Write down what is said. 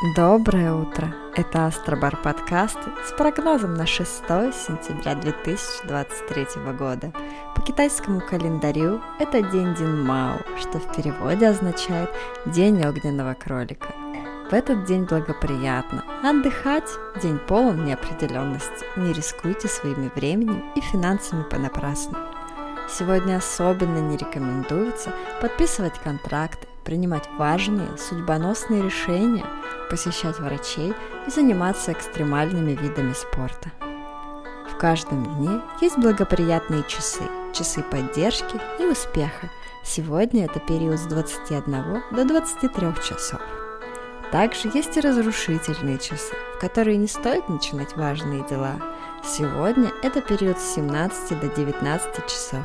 Доброе утро! Это Астробар подкасты с прогнозом на 6 сентября 2023 года. По китайскому календарю это день Дин Мао, что в переводе означает День огненного кролика. В этот день благоприятно отдыхать, день полон неопределенности, не рискуйте своими временем и финансами понапрасну. Сегодня особенно не рекомендуется подписывать контракты, принимать важные, судьбоносные решения, посещать врачей и заниматься экстремальными видами спорта. В каждом дне есть благоприятные часы, часы поддержки и успеха. Сегодня это период с 21 до 23 часов. Также есть и разрушительные часы, в которые не стоит начинать важные дела. Сегодня это период с 17 до 19 часов.